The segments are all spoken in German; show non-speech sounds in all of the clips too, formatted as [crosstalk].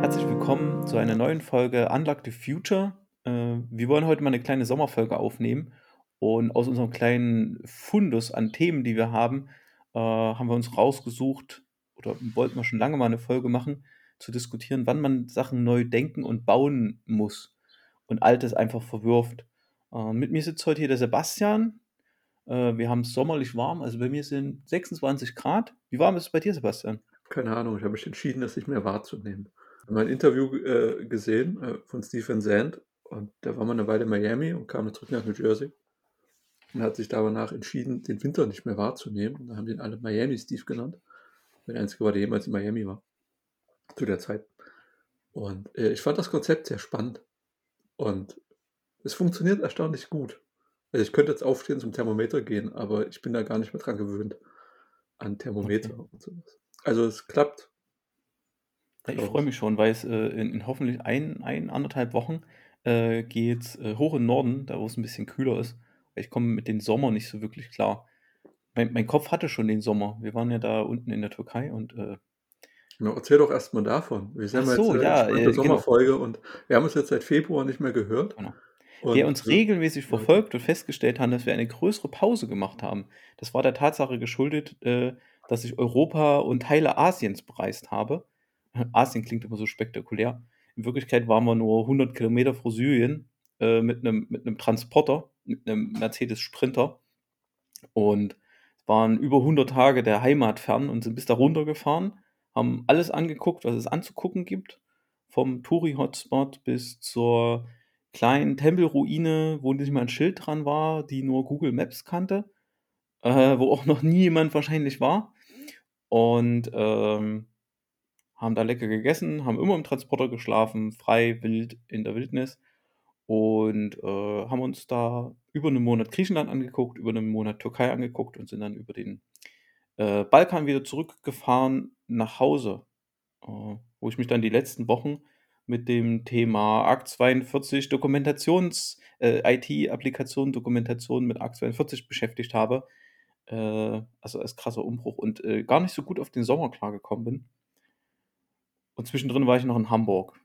Herzlich willkommen zu einer neuen Folge Unlock the Future. Äh, wir wollen heute mal eine kleine Sommerfolge aufnehmen und aus unserem kleinen Fundus an Themen, die wir haben, äh, haben wir uns rausgesucht oder wollten wir schon lange mal eine Folge machen, zu diskutieren, wann man Sachen neu denken und bauen muss und Altes einfach verwirft. Äh, mit mir sitzt heute hier der Sebastian. Äh, wir haben es sommerlich warm, also bei mir sind 26 Grad. Wie warm ist es bei dir, Sebastian? Keine Ahnung, ich habe mich entschieden, das nicht mehr wahrzunehmen. Ich habe ein Interview äh, gesehen äh, von Stephen Sand und der war mal eine Weile in Miami und kam dann zurück nach New Jersey und hat sich danach entschieden, den Winter nicht mehr wahrzunehmen. Und dann haben den alle Miami Steve genannt. Der einzige war, der jemals in Miami war. Zu der Zeit. Und äh, ich fand das Konzept sehr spannend. Und es funktioniert erstaunlich gut. Also ich könnte jetzt aufstehen zum Thermometer gehen, aber ich bin da gar nicht mehr dran gewöhnt. An Thermometer Okay. und sowas. Also es klappt, ich freue ich. mich schon, weil es äh, in, in hoffentlich ein, ein, anderthalb Wochen äh, geht äh, hoch in den Norden, da wo es ein bisschen kühler ist. Ich komme mit dem Sommer nicht so wirklich klar. Mein, mein Kopf hatte schon den Sommer. Wir waren ja da unten in der Türkei und äh, Ja, erzähl doch erstmal davon. Wir ach sind ja jetzt so, äh, ja, äh, genau, Sommerfolge und wir haben uns jetzt seit Februar nicht mehr gehört. genau. Und uns äh, regelmäßig verfolgt und festgestellt hat, dass wir eine größere Pause gemacht haben, das war der Tatsache geschuldet, äh, dass ich Europa und Teile Asiens bereist habe. [laughs] Asien klingt immer so spektakulär. In Wirklichkeit waren wir nur 100 Kilometer vor Syrien äh, mit einem mit einem Transporter, mit einem Mercedes Sprinter und waren über 100 Tage der Heimat fern und sind bis da runtergefahren, haben alles angeguckt, was es anzugucken gibt, vom Touri-Hotspot bis zur kleinen Tempelruine, wo nicht mal ein Schild dran war, die nur Google Maps kannte, äh, wo auch noch nie jemand wahrscheinlich war. Und ähm, haben da lecker gegessen, haben immer im Transporter geschlafen, frei, wild in der Wildnis und äh, haben uns da über einen Monat Griechenland angeguckt, über einen Monat Türkei angeguckt und sind dann über den äh, Balkan wieder zurückgefahren nach Hause, äh, wo ich mich dann die letzten Wochen mit dem Thema ARC 42 Dokumentations, äh, IT-Applikation, Dokumentation mit ARC 42 beschäftigt habe. Äh, also als krasser Umbruch und äh, gar nicht so gut auf den Sommer klargekommen bin. Und zwischendrin war ich noch in Hamburg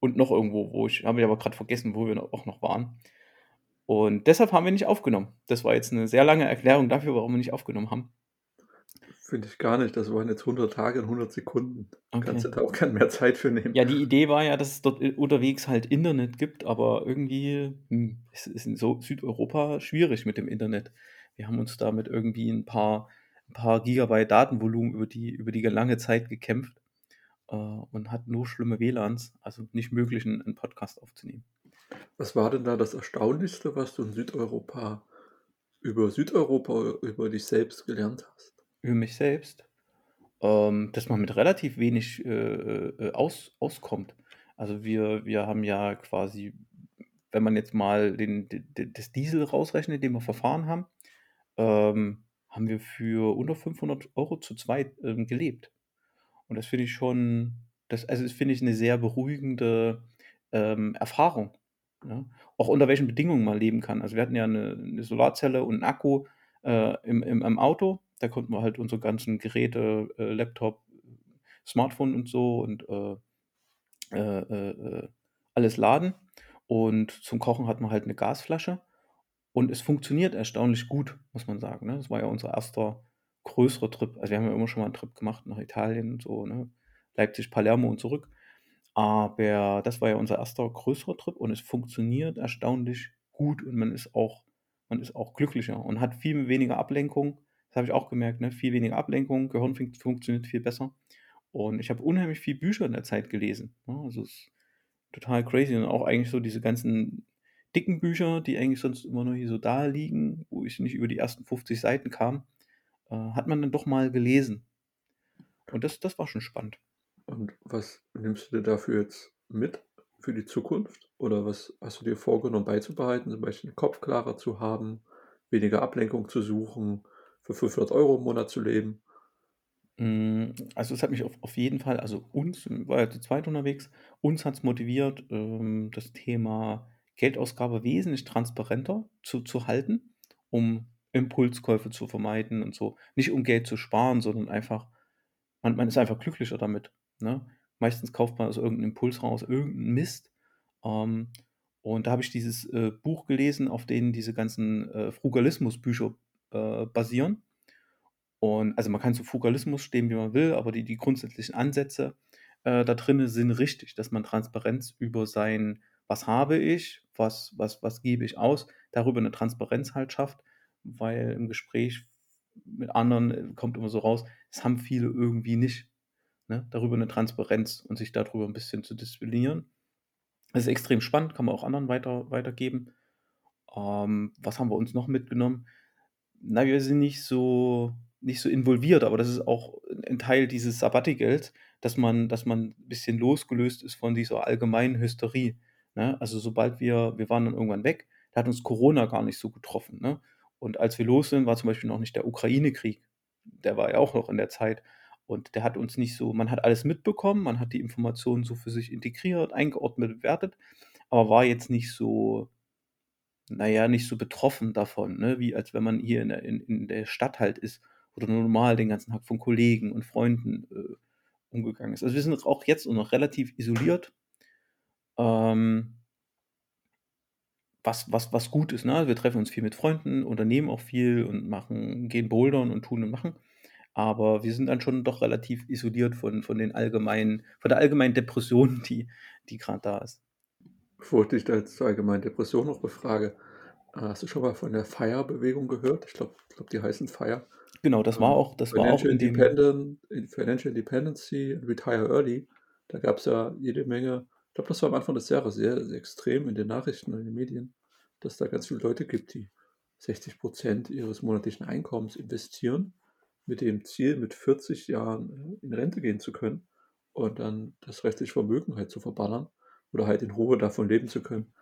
und noch irgendwo, wo ich, habe ich aber gerade vergessen, wo wir auch noch waren. Und deshalb haben wir nicht aufgenommen. Das war jetzt eine sehr lange Erklärung dafür, warum wir nicht aufgenommen haben. Finde ich gar nicht. Das waren jetzt 100 Tage und 100 Sekunden. Du kannst Okay. dir da auch keinen mehr Zeit für nehmen. Ja, die Idee war ja, dass es dort unterwegs halt Internet gibt, aber irgendwie hm, es ist in so Südeuropa schwierig mit dem Internet. Wir haben uns da mit irgendwie ein paar, ein paar Gigabyte Datenvolumen über die, über die lange Zeit gekämpft äh, und hatten nur schlimme WLANs, also nicht möglich, einen, einen Podcast aufzunehmen. Was war denn da das Erstaunlichste, was du in Südeuropa über Südeuropa, über dich selbst gelernt hast? Über mich selbst. ähm, dass man mit relativ wenig äh, äh, aus, auskommt. Also wir, wir haben ja quasi, wenn man jetzt mal den, den, das Diesel rausrechnet, den wir verfahren haben, ähm, haben wir für unter 500 Euro zu zweit ähm, gelebt. Und das finde ich schon, das, also das finde ich eine sehr beruhigende ähm, Erfahrung. Ne? Auch unter welchen Bedingungen man leben kann. Also wir hatten ja eine, eine Solarzelle und einen Akku äh, im, im, im Auto. Da konnten wir halt unsere ganzen Geräte, äh, Laptop, Smartphone und so und äh, äh, äh, alles laden. Und zum Kochen hatten wir halt eine Gasflasche. Und es funktioniert erstaunlich gut, muss man sagen. Ne? Das war ja unser erster größerer Trip. Also wir haben ja immer schon mal einen Trip gemacht nach Italien und so, ne? Leipzig, Palermo und zurück. Aber das war ja unser erster größerer Trip und es funktioniert erstaunlich gut und man ist auch, man ist auch glücklicher und hat viel weniger Ablenkung. Das habe ich auch gemerkt, ne? Viel weniger Ablenkung, Gehirn fun funktioniert viel besser. Und ich habe unheimlich viel Bücher in der Zeit gelesen. Ne? Also es ist total crazy und auch eigentlich so diese ganzen dicken Bücher, die eigentlich sonst immer nur hier so da liegen, wo ich nicht über die ersten 50 Seiten kam, äh, hat man dann doch mal gelesen. Und das, das war schon spannend. Und was nimmst du dir dafür jetzt mit für die Zukunft? Oder was hast du dir vorgenommen beizubehalten, zum Beispiel den Kopf klarer zu haben, weniger Ablenkung zu suchen, für 500 Euro im Monat zu leben? Mm, Also es hat mich auf, auf jeden Fall, also uns, waren ja zu zweit unterwegs, uns hat es motiviert, ähm, das Thema Geldausgabe wesentlich transparenter zu, zu halten, um Impulskäufe zu vermeiden und so. Nicht um Geld zu sparen, sondern einfach, man, man ist einfach glücklicher damit. Ne? Meistens kauft man aus irgendeinem Impuls raus irgendeinen Mist. Ähm, und da habe ich dieses äh, Buch gelesen, auf denen diese ganzen äh, Frugalismus-Bücher äh, basieren. Und also man kann zu Frugalismus stehen, wie man will, aber die, die grundsätzlichen Ansätze äh, da drin sind richtig, dass man Transparenz über sein, was habe ich, was, was, was gebe ich aus, darüber eine Transparenz halt schafft, weil im Gespräch mit anderen äh, kommt immer so raus, das haben viele irgendwie nicht. Ne? Darüber eine Transparenz und sich darüber ein bisschen zu disziplinieren. Das ist extrem spannend, kann man auch anderen weiter, weitergeben. Ähm, was haben wir uns noch mitgenommen? Na, wir sind nicht so, nicht so involviert, aber das ist auch ein Teil dieses Sabbaticals, dass man, dass man ein bisschen losgelöst ist von dieser allgemeinen Hysterie. Ne? Also sobald wir, wir waren dann irgendwann weg, da hat uns Corona gar nicht so getroffen. Ne? Und als wir los sind, war zum Beispiel noch nicht der Ukraine-Krieg. Der war ja auch noch in der Zeit. Und der hat uns nicht so, man hat alles mitbekommen, man hat die Informationen so für sich integriert, eingeordnet, bewertet, aber war jetzt nicht so, naja, nicht so betroffen davon, ne? wie als wenn man hier in der, in, in der Stadt halt ist oder normal den ganzen Tag von Kollegen und Freunden äh, umgegangen ist. Also wir sind auch jetzt noch relativ isoliert. Ähm, was, was, was gut ist, ne? Also wir treffen uns viel mit Freunden, unternehmen auch viel und machen, gehen bouldern und tun und machen. Aber wir sind dann schon doch relativ isoliert von, von den allgemeinen, von der allgemeinen Depression, [laughs] die, die gerade da ist. Bevor ich dich da zur allgemeinen Depression noch befrage, äh, hast du schon mal von der FIRE-Bewegung gehört? Ich glaube, glaub, die heißen FIRE. Genau, das war ähm, auch, das war auch in dem. Independent, Financial Independency and Retire Early. Da gab es ja jede Menge, ich glaube, das war am Anfang des Jahres sehr, sehr extrem in den Nachrichten und in den Medien, dass da ganz viele Leute gibt, die 60 Prozent ihres monatlichen Einkommens investieren, mit dem Ziel, mit 40 Jahren äh, in Rente gehen zu können und dann das restliche Vermögen halt zu verballern oder halt in Ruhe davon leben zu können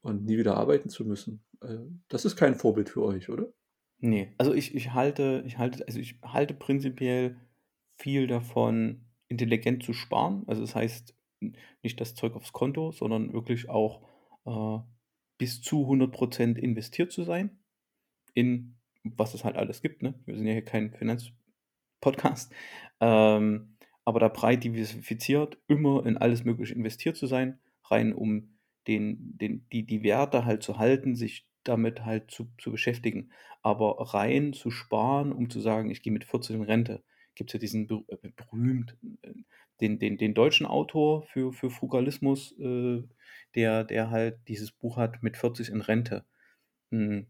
und nie wieder arbeiten zu müssen. Äh, das ist kein Vorbild für euch, oder? Nee, also ich ich halte ich halte also ich halte prinzipiell viel davon, intelligent zu sparen. Also, das heißt, nicht das Zeug aufs Konto, sondern wirklich auch, äh, bis zu 100% investiert zu sein in was es halt alles gibt, ne? Wir sind ja hier kein Finanzpodcast. Ähm, aber da breit diversifiziert, immer in alles Mögliche investiert zu sein, rein um den den die die Werte halt zu halten, sich damit halt zu, zu beschäftigen. Aber rein zu sparen, um zu sagen, ich gehe mit 14 in Rente, gibt es ja diesen äh, berühmt, äh, den, den, den deutschen Autor für, für Frugalismus, äh, der, der halt dieses Buch hat mit 40 in Rente. Hm.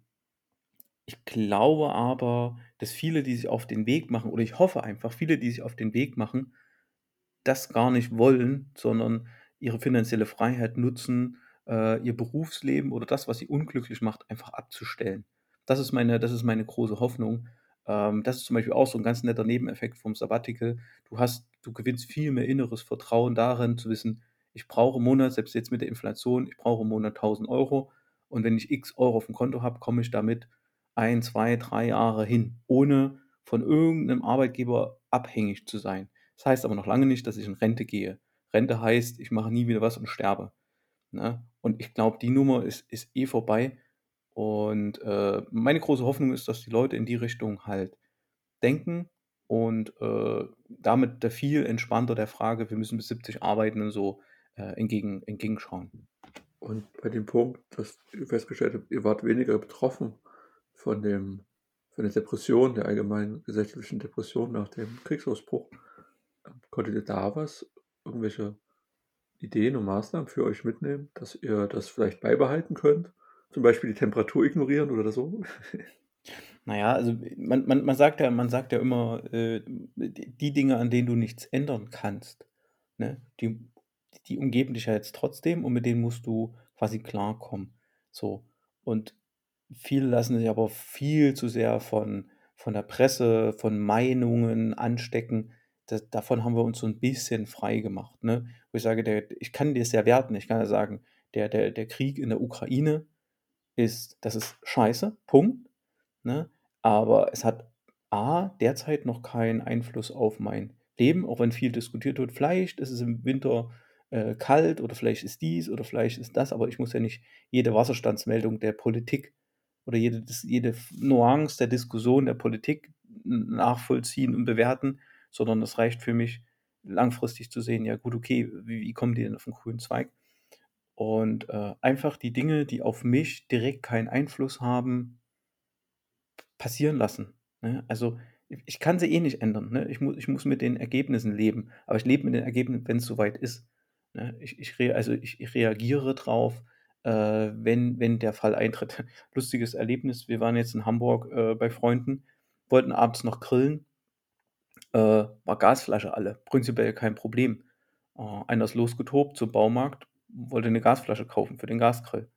Ich glaube aber, dass viele, die sich auf den Weg machen, oder ich hoffe einfach, viele, die sich auf den Weg machen, das gar nicht wollen, sondern ihre finanzielle Freiheit nutzen, äh, ihr Berufsleben oder das, was sie unglücklich macht, einfach abzustellen. Das ist meine, das ist meine große Hoffnung. Ähm, das ist zum Beispiel auch so ein ganz netter Nebeneffekt vom Sabbatical. Du hast, du gewinnst viel mehr inneres Vertrauen darin, zu wissen, ich brauche im Monat, selbst jetzt mit der Inflation, ich brauche im Monat 1000 Euro. Und wenn ich x Euro auf dem Konto habe, komme ich damit ein, zwei, drei Jahre hin, ohne von irgendeinem Arbeitgeber abhängig zu sein. Das heißt aber noch lange nicht, dass ich in Rente gehe. Rente heißt, ich mache nie wieder was und sterbe. Ne? Und ich glaube, die Nummer ist, ist eh vorbei. Und äh, meine große Hoffnung ist, dass die Leute in die Richtung halt denken und äh, damit der viel entspannter der Frage, wir müssen bis 70 arbeiten und so äh, entgegen, entgegenschauen. Und bei dem Punkt, dass ihr festgestellt habt, ihr wart weniger betroffen von, dem, von der Depression, der allgemeinen gesellschaftlichen Depression nach dem Kriegsausbruch, konntet ihr da was, irgendwelche Ideen und Maßnahmen für euch mitnehmen, dass ihr das vielleicht beibehalten könnt? Zum Beispiel die Temperatur ignorieren oder so? [laughs] Naja, also man, man, man sagt ja, man sagt ja immer, äh, die Dinge, an denen du nichts ändern kannst, ne, die, die umgeben dich ja jetzt trotzdem und mit denen musst du quasi klarkommen. So. Und viele lassen sich aber viel zu sehr von, von der Presse, von Meinungen anstecken, das, davon haben wir uns so ein bisschen frei gemacht. Ne? Wo ich sage, der, ich kann dir ja werten. Ich kann ja sagen, der, der, der Krieg in der Ukraine ist, das ist scheiße, Punkt. Ne? Aber es hat A, derzeit noch keinen Einfluss auf mein Leben, auch wenn viel diskutiert wird. Vielleicht ist es im Winter äh, kalt oder vielleicht ist dies oder vielleicht ist das, aber ich muss ja nicht jede Wasserstandsmeldung der Politik oder jede, jede Nuance der Diskussion der Politik nachvollziehen und bewerten, sondern es reicht für mich, langfristig zu sehen, ja gut, okay, wie, wie kommen die denn auf den grünen Zweig? Und äh, einfach die Dinge, die auf mich direkt keinen Einfluss haben, passieren lassen. Ne? Also ich kann sie eh nicht ändern. Ne? Ich, muss, ich muss mit den Ergebnissen leben. Aber ich lebe mit den Ergebnissen, wenn es soweit ist. Ne? Ich, ich, also ich, ich reagiere drauf, äh, wenn, wenn der Fall eintritt. [laughs] Lustiges Erlebnis. Wir waren jetzt in Hamburg äh, bei Freunden, wollten abends noch grillen. Äh, war Gasflasche alle. Prinzipiell kein Problem. Äh, einer ist losgetobt zum Baumarkt, wollte eine Gasflasche kaufen für den Gasgrill.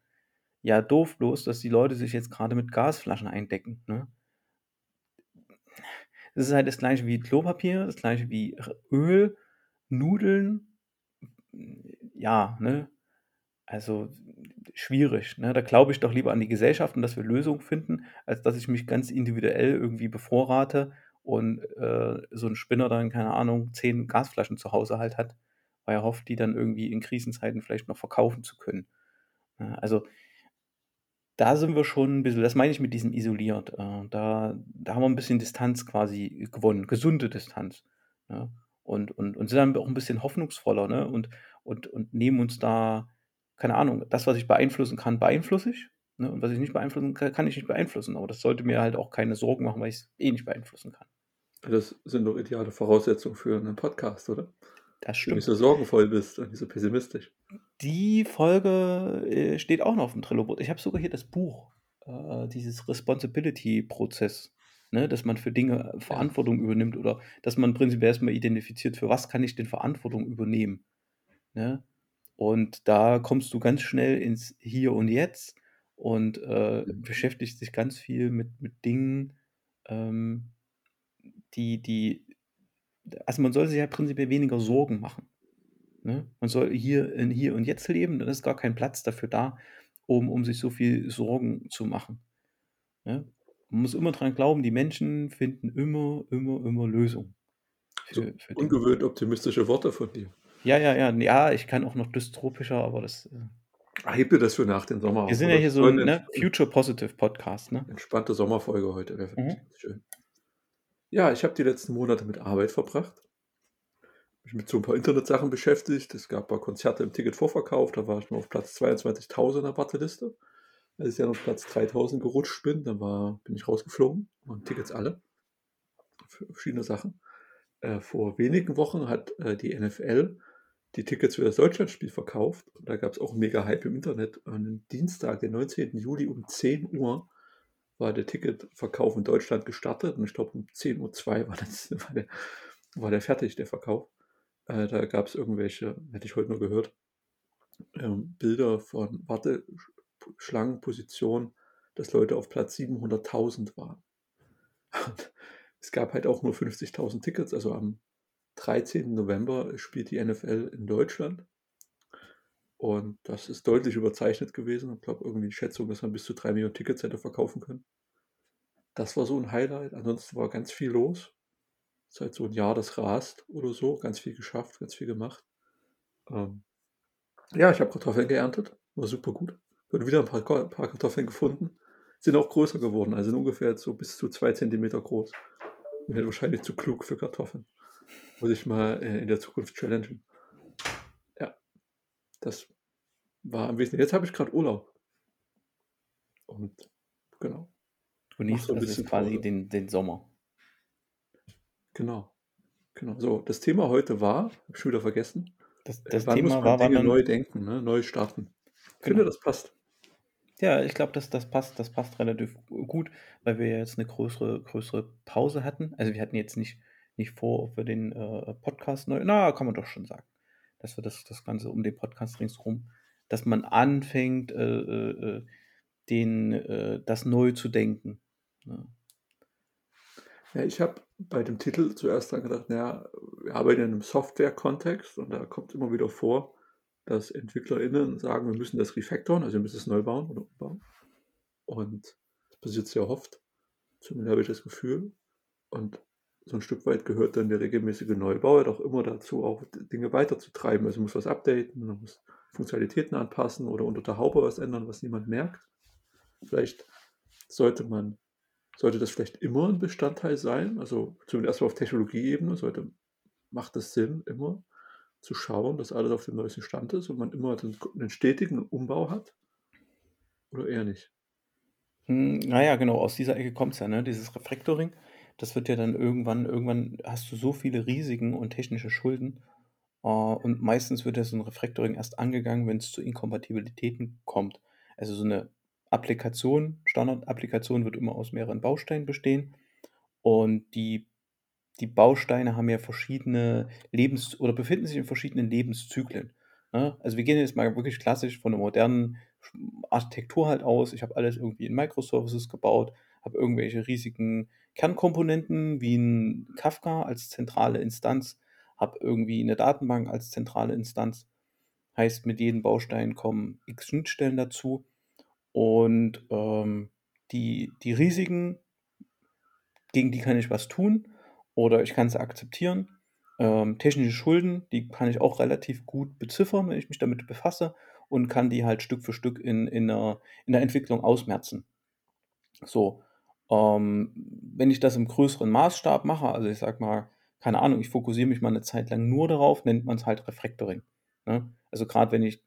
Ja, doof bloß, dass die Leute sich jetzt gerade mit Gasflaschen eindecken. Ne? Das ist halt das gleiche wie Klopapier, das gleiche wie Öl, Nudeln. Ja, ne? Also schwierig. Ne? Da glaube ich doch lieber an die Gesellschaft und dass wir Lösungen finden, als dass ich mich ganz individuell irgendwie bevorrate und äh, so ein Spinner dann, keine Ahnung, zehn Gasflaschen zu Hause halt hat, weil er hofft, die dann irgendwie in Krisenzeiten vielleicht noch verkaufen zu können. Also da sind wir schon ein bisschen, das meine ich mit diesem isoliert. Äh, da, da haben wir ein bisschen Distanz quasi gewonnen, gesunde Distanz. Ne? Und, und, und sind dann auch ein bisschen hoffnungsvoller ne? und, und, und nehmen uns da, keine Ahnung, das, was ich beeinflussen kann, beeinflusse ich. Ne? Und was ich nicht beeinflussen kann, kann ich nicht beeinflussen. Aber das sollte mir halt auch keine Sorgen machen, weil ich es eh nicht beeinflussen kann. Das sind doch ideale Voraussetzungen für einen Podcast, oder? Das Wenn du nicht so sorgenvoll bist und nicht so pessimistisch. Die Folge äh, steht auch noch auf dem Trello-Board. Ich habe sogar hier das Buch, äh, dieses Responsibility-Prozess, ne? dass man für Dinge Verantwortung übernimmt oder dass man prinzipiell erstmal identifiziert, für was kann ich denn Verantwortung übernehmen. Ne? Und da kommst du ganz schnell ins Hier und Jetzt und äh, beschäftigst dich ganz viel mit, mit Dingen, ähm, die, die, also man soll sich ja prinzipiell weniger Sorgen machen. Ne? Man soll hier in Hier und Jetzt leben, dann ist gar kein Platz dafür da, um, um sich so viel Sorgen zu machen. Ne? Man muss immer dran glauben, die Menschen finden immer, immer, immer Lösungen. So ungewöhnt optimistische Worte von dir. Ja, ja, ja. Ja, ich kann auch noch dystropischer, aber das. Äh ah, Heb dir das für nach dem Sommer Wir sind ja hier so ein ne, Future Positive Podcast. Ne? Entspannte Sommerfolge heute. Mhm. schön. Ja, ich habe die letzten Monate mit Arbeit verbracht mich mit so ein paar Internetsachen beschäftigt. Es gab ein paar Konzerte im Ticketvorverkauf, da war ich nur auf Platz 22.000 in der Warteliste. Als ich dann auf Platz 3000 gerutscht bin, dann war, bin ich rausgeflogen, waren Tickets alle für verschiedene Sachen. Äh, vor wenigen Wochen hat äh, die NFL die Tickets für das Deutschlandspiel verkauft. Und da gab es auch mega Hype im Internet. Am Dienstag, den 19. Juli um 10 Uhr war der Ticketverkauf in Deutschland gestartet. Und ich glaube, um 10.02 Uhr war, das, [laughs] war, der, war der fertig, der Verkauf. Äh, da gab es irgendwelche, hätte ich heute nur gehört, ähm, Bilder von Warteschlangenpositionen, dass Leute auf Platz 700.000 waren. Und [laughs] es gab halt auch nur 50.000 Tickets. Also am 13. November spielt die NFL in Deutschland. Und das ist deutlich überzeichnet gewesen. Ich glaube, irgendwie die Schätzung, dass man bis zu 3 Millionen Tickets hätte verkaufen können. Das war so ein Highlight. Ansonsten war ganz viel los seit so ein Jahr das rast oder so. Ganz viel geschafft, ganz viel gemacht. Ähm, ja, ich habe Kartoffeln geerntet. War super gut. Wurde wieder ein paar, paar, Kartoffeln gefunden. Sind auch größer geworden, also sind ungefähr so bis zu zwei Zentimeter groß. Halt wahrscheinlich zu klug für Kartoffeln. Muss ich mal äh, in der Zukunft challengen. Das war am Wesentlichen. Jetzt habe ich gerade Urlaub. Und genau. Du nimmst so ein bisschen quasi den, den Sommer. Genau. Genau. So, das Thema heute war, habe ich schon wieder vergessen. Das, das wann Thema muss man war, Dinge neu denken, ne? neu starten. Ich genau. finde, das passt. Ja, ich glaube, das, das, passt, das passt relativ gut, weil wir jetzt eine größere, größere Pause hatten. Also wir hatten jetzt nicht, nicht vor, ob wir den äh, Podcast neu, na, kann man doch schon sagen, dass wir das, das Ganze um den Podcast ringsherum, dass man anfängt, äh, äh, äh den, äh, das neu zu denken. Ne? Ja, ich habe bei dem Titel zuerst dann gedacht, naja, wir arbeiten in einem Software-Kontext und da kommt immer wieder vor, dass EntwicklerInnen sagen, wir müssen das refactoren, also wir müssen es neu bauen oder umbauen. Und das passiert sehr oft. Zumindest habe ich das Gefühl. Und so ein Stück weit gehört dann der regelmäßige Neubau auch immer dazu, auch Dinge weiterzutreiben. Also muss was updaten, man muss Funktionalitäten anpassen oder unter der Haube was ändern, was niemand merkt. Vielleicht sollte man, sollte das vielleicht immer ein Bestandteil sein? Also zumindest auf Technologieebene sollte, macht es Sinn, immer zu schauen, dass alles auf dem neuesten Stand ist und man immer den, einen stetigen Umbau hat? Oder eher nicht? Hm, naja, genau, aus dieser Ecke kommt es ja, ne? Dieses Refactoring, das wird ja dann irgendwann, irgendwann hast du so viele Risiken und technische Schulden. Äh, und meistens wird ja so ein Refactoring erst angegangen, wenn es zu Inkompatibilitäten kommt. Also so eine Applikation, Standard-Applikation wird immer aus mehreren Bausteinen bestehen. Und die, die Bausteine haben ja verschiedene Lebens- oder befinden sich in verschiedenen Lebenszyklen. Ne? Also wir gehen jetzt mal wirklich klassisch von einer modernen Architektur halt aus. Ich habe alles irgendwie in Microservices gebaut, habe irgendwelche riesigen Kernkomponenten wie ein Kafka als zentrale Instanz, habe irgendwie eine Datenbank als zentrale Instanz. Heißt, mit jedem Baustein kommen x Schnittstellen dazu. Und ähm, die, die Risiken, gegen die kann ich was tun oder ich kann sie akzeptieren. Ähm, technische Schulden, die kann ich auch relativ gut beziffern, wenn ich mich damit befasse und kann die halt Stück für Stück in, in, der, in der Entwicklung ausmerzen. So, ähm, wenn ich das im größeren Maßstab mache, also ich sag mal, keine Ahnung, ich fokussiere mich mal eine Zeit lang nur darauf, nennt man es halt Refactoring. Ne? Also gerade wenn ich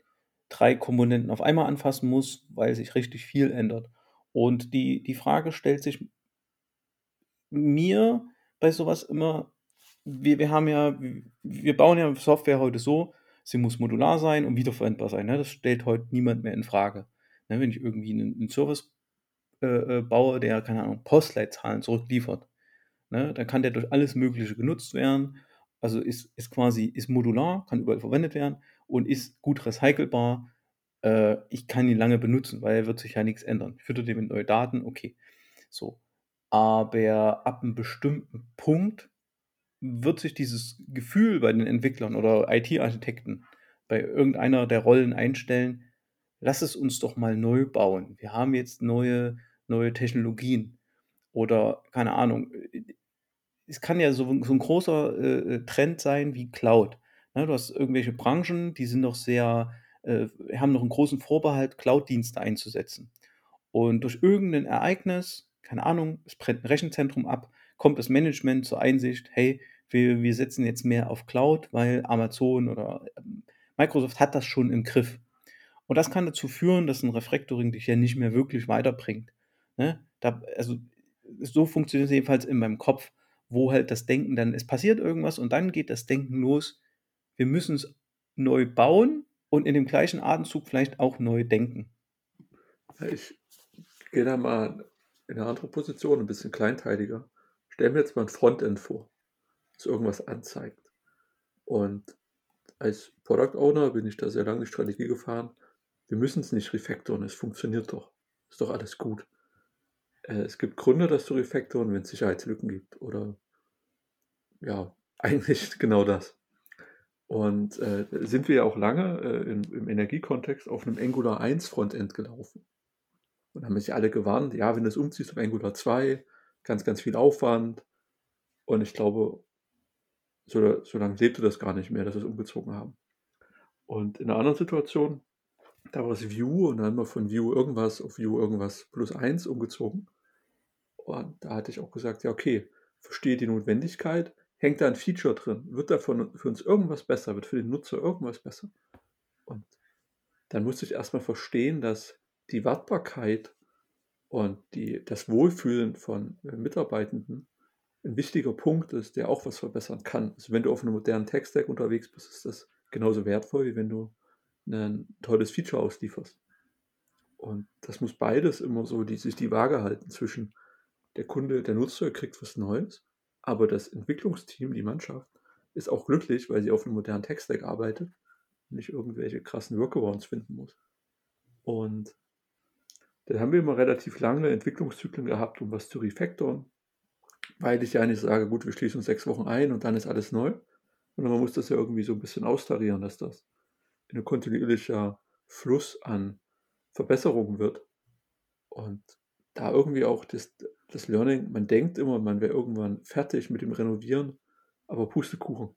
drei Komponenten auf einmal anfassen muss, weil sich richtig viel ändert. Und die, die Frage stellt sich mir bei sowas immer, wir, wir haben ja, wir bauen ja Software heute so, sie muss modular sein und wiederverwendbar sein. Ne? Das stellt heute niemand mehr in Frage. Ne? Wenn ich irgendwie einen, einen Service äh, äh, baue, der, keine Ahnung, Postleitzahlen zurückliefert, ne? dann kann der durch alles Mögliche genutzt werden. Also ist, ist quasi, ist modular, kann überall verwendet werden und ist gut recycelbar. Äh, ich kann ihn lange benutzen, weil er wird sich ja nichts ändern. Ich fütter dem mit neue Daten, okay. So. Aber ab einem bestimmten Punkt wird sich dieses Gefühl bei den Entwicklern oder IT-Architekten bei irgendeiner der Rollen einstellen, lass es uns doch mal neu bauen. Wir haben jetzt neue, neue Technologien. Oder, keine Ahnung, es kann ja so, so ein großer äh, Trend sein wie Cloud. Ne, du hast irgendwelche Branchen, die sind noch sehr, äh, haben noch einen großen Vorbehalt, Cloud-Dienste einzusetzen. Und durch irgendein Ereignis, keine Ahnung, es brennt ein Rechenzentrum ab, kommt das Management zur Einsicht, hey, wir, wir setzen jetzt mehr auf Cloud, weil Amazon oder ähm, Microsoft hat das schon im Griff. Und das kann dazu führen, dass ein Refactoring dich ja nicht mehr wirklich weiterbringt. Ne? Da, also so funktioniert es jedenfalls in meinem Kopf, wo halt das Denken dann, es passiert irgendwas und dann geht das Denken los, wir müssen es neu bauen und in dem gleichen Atemzug vielleicht auch neu denken. Ich gehe da mal in eine andere Position, ein bisschen kleinteiliger. Stell mir jetzt mal ein Frontend vor es irgendwas anzeigt. Und als Product Owner bin ich da sehr lange die Strategie gefahren. Wir müssen es nicht refactoren, es funktioniert doch. Ist doch alles gut. Äh, es gibt Gründe, das zu refactoren, wenn es Sicherheitslücken gibt. Oder ja, [laughs] eigentlich genau das. Und äh, sind wir ja auch lange äh, im, im Energiekontext auf einem Angular 1 Frontend gelaufen. Und haben sich alle gewarnt, ja, wenn du es umziehst auf Angular 2, ganz, ganz viel Aufwand. Und ich glaube, so, so lange lebte das gar nicht mehr, dass wir es umgezogen haben. Und in einer anderen Situation, da war es View und dann haben wir von View irgendwas auf View irgendwas plus 1 umgezogen. Und da hatte ich auch gesagt, ja, okay, verstehe die Notwendigkeit, hängt da ein Feature drin, wird da für uns irgendwas besser, wird für den Nutzer irgendwas besser. Und dann musste ich erstmal verstehen, dass die Wartbarkeit und die, das Wohlfühlen von Mitarbeitenden ein wichtiger Punkt ist, der auch was verbessern kann. Also wenn du auf einem modernen Tech-Stack unterwegs bist, ist das genauso wertvoll, wie wenn du ein tolles Feature auslieferst. Und das muss beides immer so die, sich die Waage halten zwischen der Kunde, der Nutzer kriegt was Neues, aber das Entwicklungsteam, die Mannschaft, ist auch glücklich, weil sie auf einem modernen Tech-Stack arbeitet und nicht irgendwelche krassen Workarounds finden muss. Und dann haben wir immer relativ lange Entwicklungszyklen gehabt, um was zu refactoren, weil ich ja nicht sage, gut, wir schließen uns sechs Wochen ein und dann ist alles neu. Sondern man muss das ja irgendwie so ein bisschen austarieren, dass das ein kontinuierlicher Fluss an Verbesserungen wird. Und da irgendwie auch das, das Learning, man denkt immer, man wäre irgendwann fertig mit dem Renovieren, aber Pustekuchen.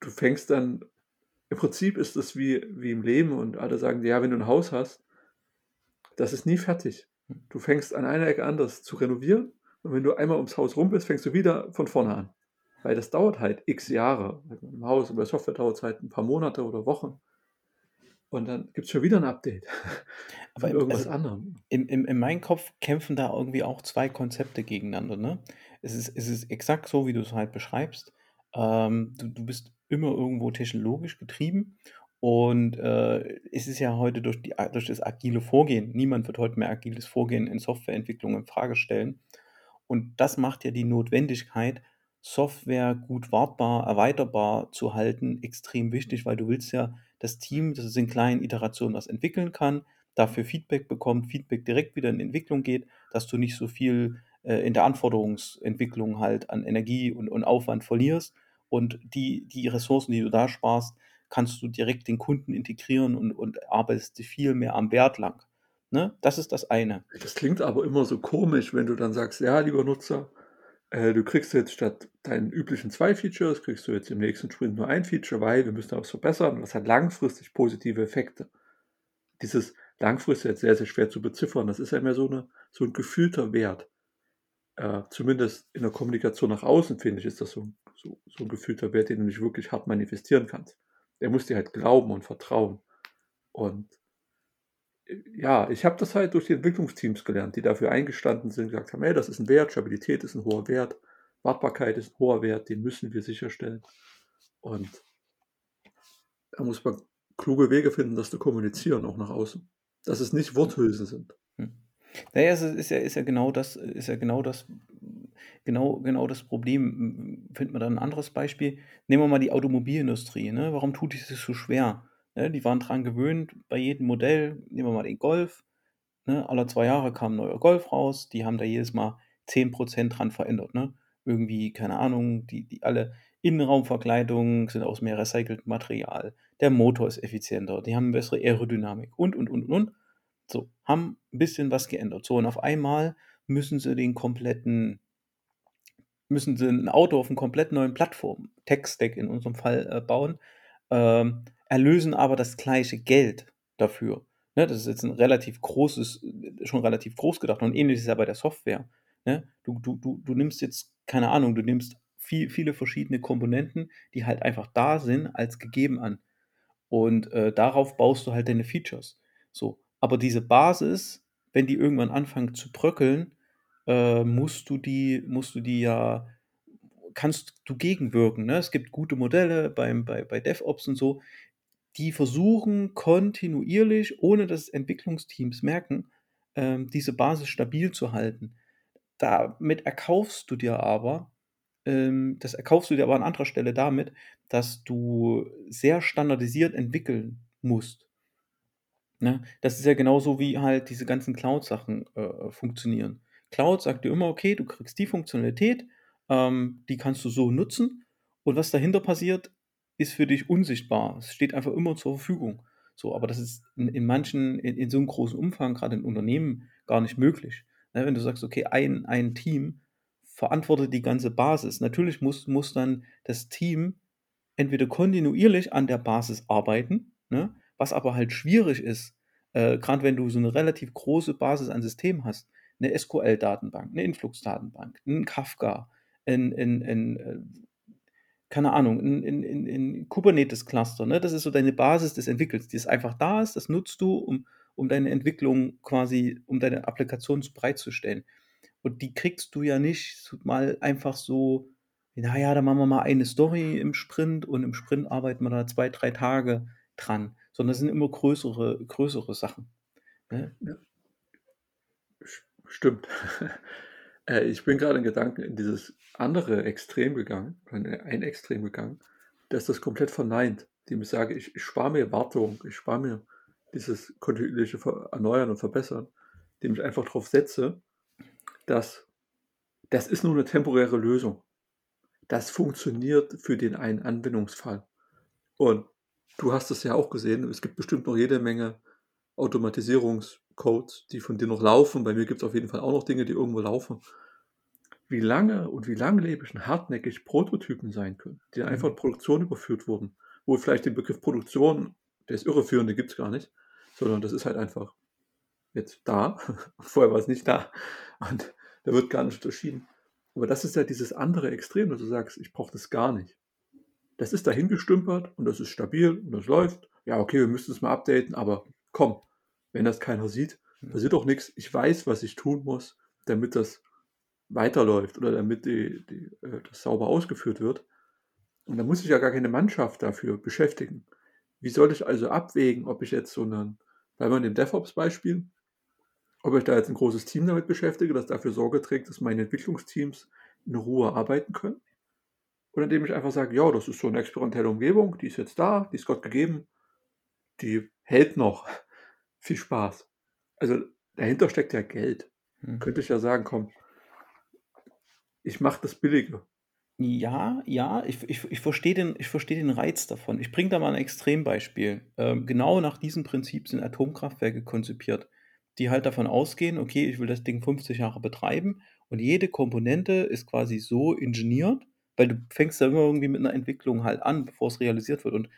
Du fängst dann, im Prinzip ist das wie, wie im Leben und alle sagen, ja, wenn du ein Haus hast, das ist nie fertig. Du fängst an einer Ecke an, das zu renovieren und wenn du einmal ums Haus rum bist, fängst du wieder von vorne an. Weil das dauert halt x Jahre. Im Haus bei Software dauert es halt ein paar Monate oder Wochen. Und dann gibt es schon wieder ein Update [laughs] Aber irgendwas also, anderem. in, in, in meinem Kopf kämpfen da irgendwie auch zwei Konzepte gegeneinander. Ne? Es, ist, es ist exakt so, wie du es halt beschreibst. Ähm, du, du bist immer irgendwo technologisch getrieben und äh, es ist ja heute durch, die, durch das agile Vorgehen, niemand wird heute mehr agiles Vorgehen in Softwareentwicklung in Frage stellen. Und das macht ja die Notwendigkeit, Software gut wartbar, erweiterbar zu halten, extrem wichtig, weil du willst ja das Team, das es in kleinen Iterationen was entwickeln kann, dafür Feedback bekommt, Feedback direkt wieder in Entwicklung geht, dass du nicht so viel äh, in der Anforderungsentwicklung halt an Energie und, und Aufwand verlierst und die, die Ressourcen, die du da sparst, kannst du direkt den Kunden integrieren und, und arbeitest viel mehr am Wert lang. Ne? Das ist das eine. Das klingt aber immer so komisch, wenn du dann sagst, ja, lieber Nutzer, äh, du kriegst jetzt statt deinen üblichen zwei Features, kriegst du jetzt im nächsten Sprint nur ein Feature, weil wir müssen was verbessern und das hat langfristig positive Effekte. Dieses langfristig ist sehr, sehr schwer zu beziffern. Das ist ja mehr so, eine, so ein gefühlter Wert. Äh, zumindest in der Kommunikation nach außen, finde ich, ist das so, so, so ein gefühlter Wert, den du nicht wirklich hart manifestieren kannst. Der muss dir halt glauben und vertrauen. Und ja, ich habe das halt durch die Entwicklungsteams gelernt, die dafür eingestanden sind, gesagt haben, hey, das ist ein Wert, Stabilität ist ein hoher Wert, Wartbarkeit ist ein hoher Wert, den müssen wir sicherstellen. Und da muss man kluge Wege finden, das zu kommunizieren, auch nach außen. Dass es nicht Worthülsen sind. Hm. Naja, es ist ja, ist ja genau das, ist ja genau das, genau, genau das Problem. Finden wir da ein anderes Beispiel? Nehmen wir mal die Automobilindustrie. Ne? Warum tut es sich so schwer? Ne? Die waren dran gewöhnt, bei jedem Modell, nehmen wir mal den Golf, ne? alle zwei Jahre kam ein neuer Golf raus, die haben da jedes Mal 10% dran verändert. Ne? Irgendwie, keine Ahnung, die, die alle Innenraumverkleidungen sind aus mehr recyceltem Material, der Motor ist effizienter, die haben bessere Aerodynamik und, und, und, und. So, haben ein bisschen was geändert. So, und auf einmal müssen sie den kompletten, müssen sie ein Auto auf einer komplett neuen Plattform, Tech-Stack in unserem Fall, äh, bauen, ähm, erlösen aber das gleiche Geld dafür. Ne, das ist jetzt ein relativ großes, schon relativ groß gedacht und ähnlich ist ja bei der Software. Ne? Du, du, du, du nimmst jetzt, keine Ahnung, du nimmst viel, viele verschiedene Komponenten, die halt einfach da sind, als gegeben an. Und äh, darauf baust du halt deine Features. So. Aber diese Basis, wenn die irgendwann anfangen zu bröckeln, äh, musst du die, musst du die ja, kannst du gegenwirken. Ne? Es gibt gute Modelle beim, bei, bei DevOps und so, die versuchen kontinuierlich, ohne dass Entwicklungsteams merken, ähm, diese Basis stabil zu halten. Damit erkaufst du dir aber, ähm, das erkaufst du dir aber an anderer Stelle damit, dass du sehr standardisiert entwickeln musst. Ne? Das ist ja genauso, wie halt diese ganzen Cloud-Sachen äh, funktionieren. Cloud sagt dir immer, okay, du kriegst die Funktionalität, ähm, die kannst du so nutzen und was dahinter passiert, ist für dich unsichtbar. Es steht einfach immer zur Verfügung. So, aber das ist in, in manchen, in, in, so einem großen Umfang, gerade in Unternehmen, gar nicht möglich. Ne, wenn du sagst, okay, ein, ein Team verantwortet die ganze Basis. Natürlich muss, muss dann das Team entweder kontinuierlich an der Basis arbeiten, ne, was aber halt schwierig ist, äh, gerade wenn du so eine relativ große Basis an Systemen hast, eine SQL-Datenbank, eine Influx-Datenbank, ein Kafka, ein, ein, ein, äh, keine Ahnung, in, in, in, Kubernetes-Cluster, ne? das ist so deine Basis des Entwickelns, die ist einfach da ist, das nutzt du, um, um deine Entwicklung quasi, um deine Applikation bereitzustellen. Und die kriegst du ja nicht mal einfach so, naja, da machen wir mal eine Story im Sprint und im Sprint arbeiten wir da zwei, drei Tage dran, sondern das sind immer größere, größere Sachen. Ne? Ja. Stimmt. [laughs] Äh, ich bin gerade in Gedanken in dieses andere Extrem gegangen, ein Extrem gegangen, das das komplett verneint, dem ich sage, ich, ich spare mir Wartung, ich spare mir dieses kontinuierliche Erneuern und Verbessern, dem ich einfach darauf setze, dass das ist nur eine temporäre Lösung. Das funktioniert für den einen Anwendungsfall. Und du hast es ja auch gesehen, es gibt bestimmt noch jede Menge Automatisierungscodes, die von dir noch laufen. Bei mir gibt es auf jeden Fall auch noch Dinge, die irgendwo laufen. Wie lange und wie langlebig und hartnäckig Prototypen sein können, die mhm. einfach in Produktion überführt wurden. Wo vielleicht den Begriff Produktion, der ist irreführend, den gibt es gar nicht, sondern das ist halt einfach jetzt da. [laughs] Vorher war es nicht da. Und da wird gar nicht unterschieden. Aber das ist ja dieses andere Extrem, dass du sagst, ich brauche das gar nicht. Das ist dahingestümpert und das ist stabil und das läuft. Ja, okay, wir müssen es mal updaten, aber komm, wenn das keiner sieht, passiert doch nichts. Ich weiß, was ich tun muss, damit das weiterläuft oder damit die, die, äh, das sauber ausgeführt wird. Und da muss ich ja gar keine Mannschaft dafür beschäftigen. Wie soll ich also abwägen, ob ich jetzt so einen, bei man dem DevOps-Beispiel, ob ich da jetzt ein großes Team damit beschäftige, das dafür Sorge trägt, dass meine Entwicklungsteams in Ruhe arbeiten können? Oder indem ich einfach sage, ja, das ist so eine experimentelle Umgebung, die ist jetzt da, die ist Gott gegeben, die hält noch. Viel Spaß. Also dahinter steckt ja Geld. Hm. Könnte ich ja sagen, komm, ich mache das billiger. Ja, ja, ich, ich, ich verstehe den, ich versteh den Reiz davon. Ich bringe da mal ein Extrembeispiel. Ähm, genau nach diesem Prinzip sind Atomkraftwerke konzipiert, die halt davon ausgehen, okay, ich will das Ding 50 Jahre betreiben und jede Komponente ist quasi so ingeniert, weil du fängst da immer irgendwie mit einer Entwicklung halt an, bevor es realisiert wird. Und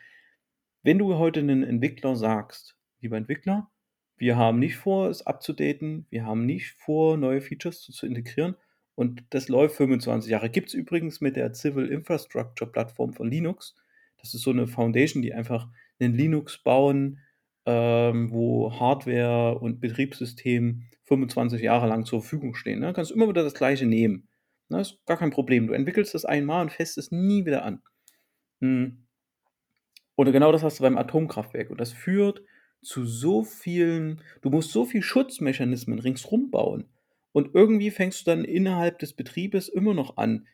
wenn du heute einen Entwickler sagst, lieber Entwickler, wir haben nicht vor, es abzudaten, wir haben nicht vor, neue Features zu, zu integrieren, und das läuft 25 Jahre. Gibt es übrigens mit der Civil Infrastructure Plattform von Linux. Das ist so eine Foundation, die einfach einen Linux bauen, ähm, wo Hardware und Betriebssystem 25 Jahre lang zur Verfügung stehen. Ne? Du kannst immer wieder das gleiche nehmen. Das ne? ist gar kein Problem. Du entwickelst das einmal und fässt es nie wieder an. Hm. Oder genau das hast du beim Atomkraftwerk. Und das führt zu so vielen, du musst so viele Schutzmechanismen ringsrum bauen. Und irgendwie fängst du dann innerhalb des Betriebes immer noch an,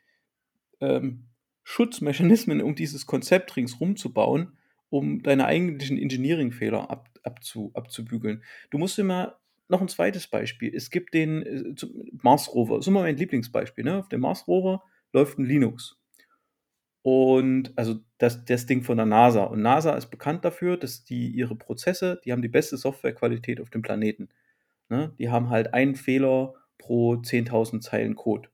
ähm, Schutzmechanismen um dieses Konzept ringsrum zu bauen, um deine eigentlichen Engineering-Fehler ab, abzu, abzubügeln. Du musst immer noch ein zweites Beispiel. Es gibt den äh, Mars Rover, das ist immer mein Lieblingsbeispiel. Ne? Auf dem Mars Rover läuft ein Linux. Und also das, das Ding von der NASA. Und NASA ist bekannt dafür, dass die ihre Prozesse, die haben die beste Softwarequalität auf dem Planeten. Ne? Die haben halt einen Fehler pro 10.000 Zeilen Code.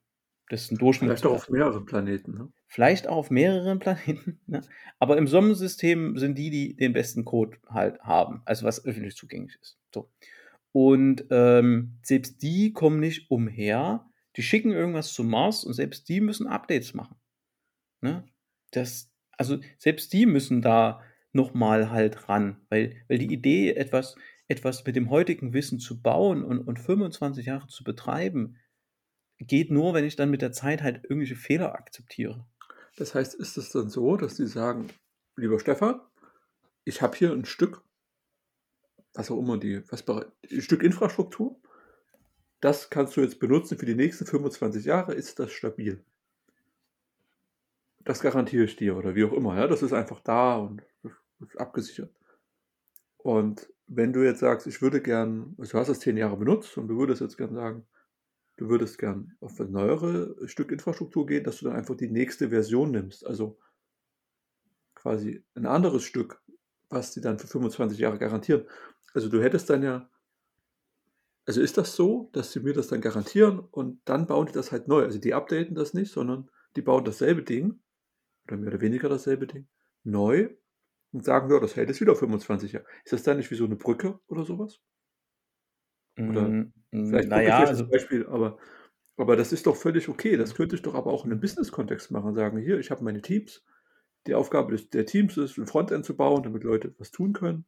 Das ist ein Durchschnitt. Vielleicht auch auf mehreren Planeten. Ne? Vielleicht auch auf mehreren Planeten. [laughs] Ne? Aber im Sonnensystem sind die, die den besten Code halt haben. Also was öffentlich zugänglich ist. So. Und ähm, selbst die kommen nicht umher. Die schicken irgendwas zum Mars und selbst die müssen Updates machen. Ne? Das, also selbst die müssen da nochmal halt ran, weil, weil die Idee, etwas, etwas mit dem heutigen Wissen zu bauen und, und 25 Jahre zu betreiben, geht nur, wenn ich dann mit der Zeit halt irgendwelche Fehler akzeptiere. Das heißt, ist es dann so, dass die sagen, lieber Stefan, ich habe hier ein Stück, was auch immer die, was, ein Stück Infrastruktur, das kannst du jetzt benutzen für die nächsten 25 Jahre, ist das stabil. Das garantiere ich dir oder wie auch immer. Ja? Das ist einfach da und abgesichert. Und wenn du jetzt sagst, ich würde gern, also du hast das zehn Jahre benutzt und du würdest jetzt gern sagen, du würdest gern auf ein neuere Stück Infrastruktur gehen, dass du dann einfach die nächste Version nimmst. Also quasi ein anderes Stück, was die dann für 25 Jahre garantieren. Also du hättest dann ja, also ist das so, dass sie mir das dann garantieren und dann bauen die das halt neu. Also die updaten das nicht, sondern die bauen dasselbe Ding oder mehr oder weniger dasselbe Ding neu und sagen, ja, das hält jetzt wieder 25 Jahre. Ist das dann nicht wie so eine Brücke oder sowas? Oder mm, vielleicht naja, also Beispiel, aber, aber das ist doch völlig okay. Das könnte ich doch aber auch in einem Business-Kontext machen. Sagen, hier, ich habe meine Teams. Die Aufgabe des, der Teams ist, ein Frontend zu bauen, damit Leute was tun können.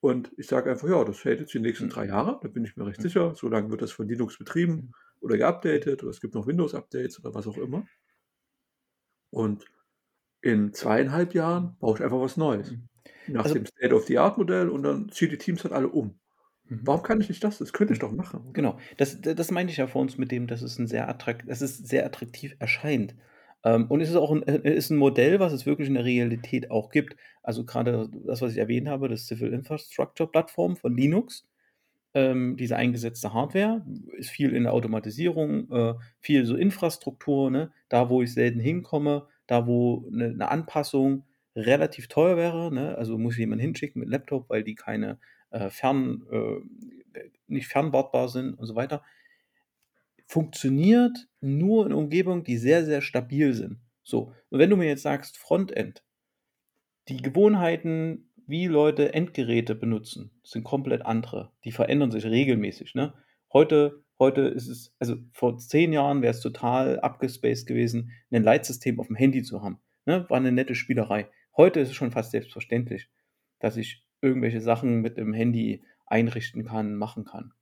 Und ich sage einfach, ja, das hält jetzt die nächsten drei Jahre, da bin ich mir recht sicher. So lange wird das von Linux betrieben oder geupdatet oder es gibt noch Windows-Updates oder was auch immer. Und in zweieinhalb Jahren baue ich einfach was Neues. Mhm. Nach also, dem State-of-the-Art-Modell und dann ziehe die Teams halt alle um. Mhm. Warum kann ich nicht das? Das könnte ich doch machen. Genau, das, das meinte ich ja vor uns mit dem, dass es, ein sehr, attrakt, dass es sehr attraktiv erscheint. Ähm, und es ist auch ein, äh, ist ein Modell, was es wirklich in der Realität auch gibt. Also gerade das, was ich erwähnt habe, das Civil Infrastructure Plattform von Linux, ähm, diese eingesetzte Hardware, ist viel in der Automatisierung, äh, viel so Infrastruktur, ne? da wo ich selten hinkomme, da wo eine, eine Anpassung relativ teuer wäre, ne? also muss ich jemanden hinschicken mit Laptop, weil die keine äh, fern, äh, nicht fernwartbar sind und so weiter, funktioniert nur in Umgebungen, die sehr, sehr stabil sind. So, und wenn du mir jetzt sagst, Frontend, die Gewohnheiten wie Leute Endgeräte benutzen, sind komplett andere. Die verändern sich regelmäßig. Ne? Heute, heute ist es, also vor zehn Jahren wäre es total abgespaced gewesen, ein Leitsystem auf dem Handy zu haben. Ne? War eine nette Spielerei. Heute ist es schon fast selbstverständlich, dass ich irgendwelche Sachen mit dem Handy einrichten kann, machen kann.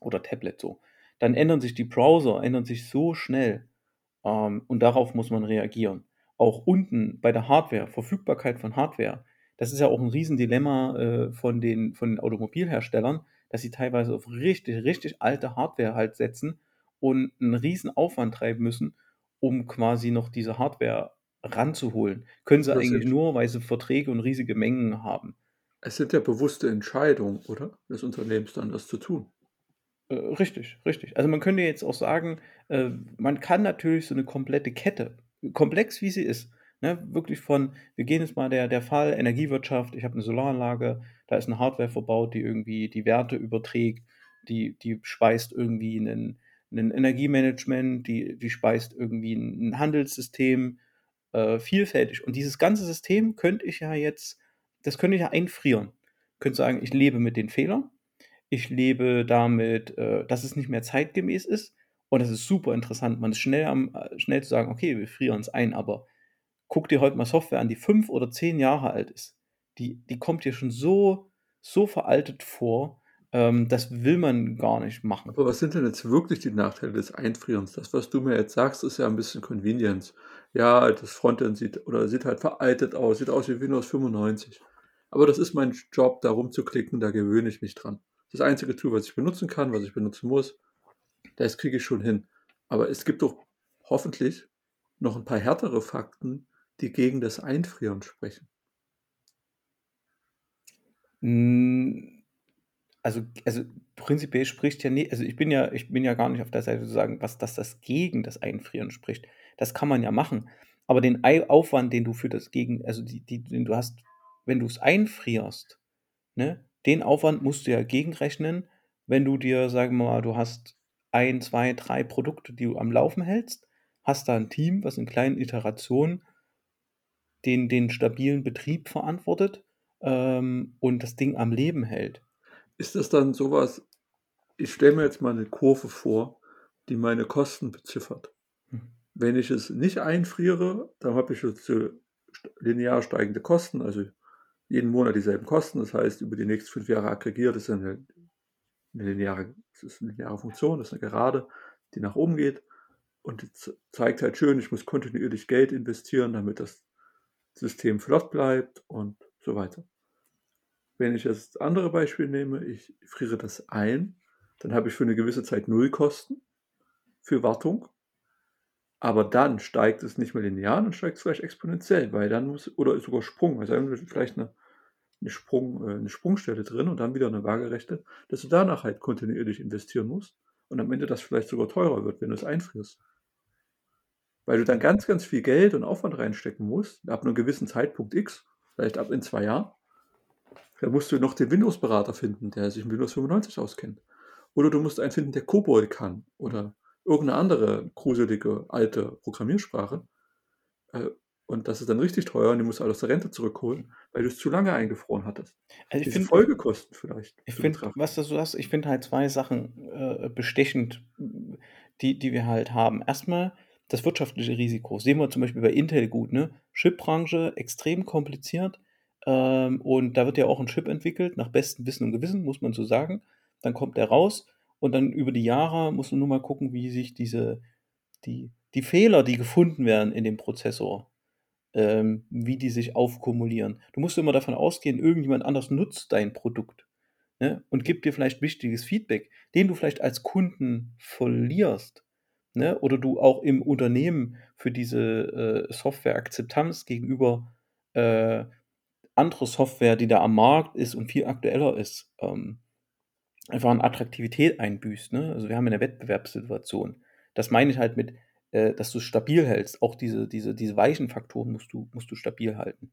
Oder Tablet so. Dann ändern sich die Browser, ändern sich so schnell. Ähm, und darauf muss man reagieren. Auch unten bei der Hardware, Verfügbarkeit von Hardware. Das ist ja auch ein Riesendilemma äh, von, den, von den Automobilherstellern, dass sie teilweise auf richtig, richtig alte Hardware halt setzen und einen riesen Aufwand treiben müssen, um quasi noch diese Hardware ranzuholen. Können sie Das eigentlich nur, weil sie Verträge und riesige Mengen haben. Es sind ja bewusste Entscheidungen, oder? Des Unternehmens dann das zu tun. Äh, richtig, richtig. Also man könnte jetzt auch sagen, äh, man kann natürlich so eine komplette Kette, komplex wie sie ist, ne, wirklich von, wir gehen jetzt mal der, der Fall Energiewirtschaft, ich habe eine Solaranlage, da ist eine Hardware verbaut, die irgendwie die Werte überträgt, die, die speist irgendwie einen, ein Energiemanagement, die, die speist irgendwie ein, Handelssystem, äh, vielfältig. Und dieses ganze System könnte ich ja jetzt, das könnte ich ja einfrieren. Könnte sagen, ich lebe mit den Fehlern, ich lebe damit, äh, dass es nicht mehr zeitgemäß ist. Und das ist super interessant. Man ist schnell, am, äh, schnell zu sagen, okay, wir frieren es ein, aber guck dir heute mal Software an, die fünf oder zehn Jahre alt ist. Die, die kommt dir schon so, so veraltet vor, ähm, das will man gar nicht machen. Aber was sind denn jetzt wirklich die Nachteile des Einfrierens? Das, was du mir jetzt sagst, ist ja ein bisschen Convenience. Ja, das Frontend sieht oder sieht halt veraltet aus, sieht aus wie Windows 95. Aber das ist mein Job, da rumzuklicken, da gewöhne ich mich dran. Das einzige Tool, was ich benutzen kann, was ich benutzen muss, das kriege ich schon hin. Aber es gibt doch hoffentlich noch ein paar härtere Fakten, die gegen das Einfrieren sprechen. Mm, Also, also prinzipiell spricht ja nicht, also ich bin ja, ich bin ja gar nicht auf der Seite zu sagen, was dass das gegen das Einfrieren spricht. Das kann man ja machen. Aber den Aufwand, den du für das gegen, also die, die, den du hast, wenn du es einfrierst, ne, den Aufwand musst du ja gegenrechnen, wenn du dir, sagen wir mal, du hast ein, zwei, drei Produkte, die du am Laufen hältst, hast da ein Team, was in kleinen Iterationen den, den stabilen Betrieb verantwortet ähm, und das Ding am Leben hält. Ist das dann sowas, ich stelle mir jetzt mal eine Kurve vor, die meine Kosten beziffert. Hm. Wenn ich es nicht einfriere, dann habe ich jetzt äh, linear steigende Kosten, also jeden Monat dieselben Kosten. Das heißt, über die nächsten fünf Jahre aggregiert ist eine, eine, lineare, das ist eine lineare Funktion, das ist eine Gerade, die nach oben geht. Und zeigt halt schön, ich muss kontinuierlich Geld investieren, damit das System flott bleibt und so weiter. Wenn ich das andere Beispiel nehme, ich friere das ein, dann habe ich für eine gewisse Zeit Nullkosten für Wartung. Aber dann steigt es nicht mehr linear, dann steigt es vielleicht exponentiell, weil dann muss, oder sogar Sprung, also vielleicht eine, eine, Sprung, äh, eine Sprungstelle drin und dann wieder eine waagerechte, dass du danach halt kontinuierlich investieren musst und am Ende das vielleicht sogar teurer wird, wenn du es einfrierst. Weil du dann ganz, ganz viel Geld und Aufwand reinstecken musst, ab einem gewissen Zeitpunkt X, vielleicht ab in zwei Jahren. Da musst du noch den Windows-Berater finden, der sich mit Windows 95 auskennt. Oder du musst einen finden, der COBOL kann oder irgendeine andere gruselige alte Programmiersprache. Äh, Und das ist dann richtig teuer und musst du alle aus der Rente zurückholen, weil du es zu lange eingefroren hattest. Also ich finde, Folgekosten vielleicht. ich finde, was du hast, ich finde halt zwei Sachen äh, bestechend, die, die wir halt haben. Erstmal das wirtschaftliche Risiko. Sehen wir zum Beispiel bei Intel gut, ne? Chipbranche extrem kompliziert. Ähm, und da wird ja auch ein Chip entwickelt, nach bestem Wissen und Gewissen, muss man so sagen. Dann kommt der raus und dann über die Jahre musst du nur mal gucken, wie sich diese, die, die Fehler, die gefunden werden in dem Prozessor, ähm, wie die sich aufkumulieren. Du musst immer davon ausgehen, irgendjemand anders nutzt dein Produkt ne, und gibt dir vielleicht wichtiges Feedback, den du vielleicht als Kunden verlierst. Ne, oder du auch im Unternehmen für diese äh, Software-Akzeptanz gegenüber äh, andere Software, die da am Markt ist und viel aktueller ist, ähm, einfach an Attraktivität einbüßt. Ne? Also wir haben eine Wettbewerbssituation. Das meine ich halt mit, äh, dass du es stabil hältst. Auch diese, diese, diese weichen Faktoren musst du, musst du stabil halten.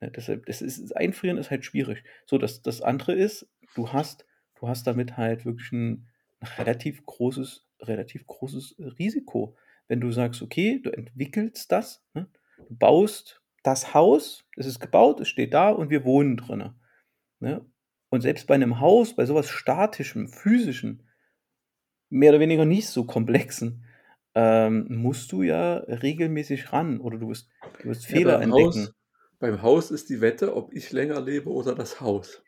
Ne? Deshalb, das, ist, das Einfrieren ist halt schwierig. So, das, das andere ist, du hast, du hast damit halt wirklich ein relativ großes, relativ großes Risiko. Wenn du sagst, okay, du entwickelst das, ne? du baust das Haus, es ist gebaut, es steht da und wir wohnen drin. Ne? Und selbst bei einem Haus, bei sowas statischem, physischen, mehr oder weniger nicht so komplexen, ähm, musst du ja regelmäßig ran oder du wirst, du wirst Ja, Fehler beim entdecken. Haus, beim Haus ist die Wette, ob ich länger lebe oder das Haus.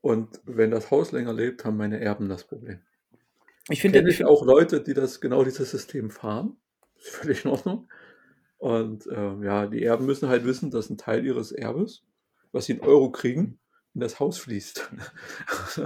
Und wenn das Haus länger lebt, haben meine Erben das Problem. Ich finde, ich auch Leute, die das genau dieses System fahren. Ist völlig in Ordnung. Und ähm, ja, die Erben müssen halt wissen, dass ein Teil ihres Erbes, was sie in Euro kriegen, in das Haus fließt. [laughs]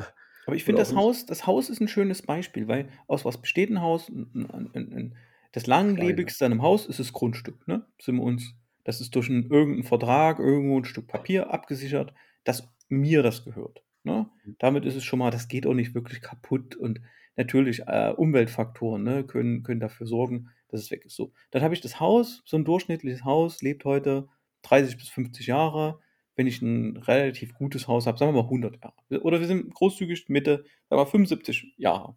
aber ich finde das Haus, das Haus ist ein schönes Beispiel, weil aus was besteht ein Haus? Ein, ein, ein, das langlebigste an einem Haus ist das Grundstück, ne? Sind wir uns, das ist durch einen, irgendeinen Vertrag, irgendwo ein Stück Papier abgesichert, dass mir das gehört. Ne? Damit ist es schon mal, das geht auch nicht wirklich kaputt und natürlich äh, Umweltfaktoren ne, können, können dafür sorgen, dass es weg ist. So, dann habe ich das Haus, so ein durchschnittliches Haus, lebt heute 30 bis 50 Jahre. Wenn ich ein relativ gutes Haus habe, sagen wir mal 100 Jahre. Oder wir sind großzügig Mitte, sagen wir mal 75 Jahre.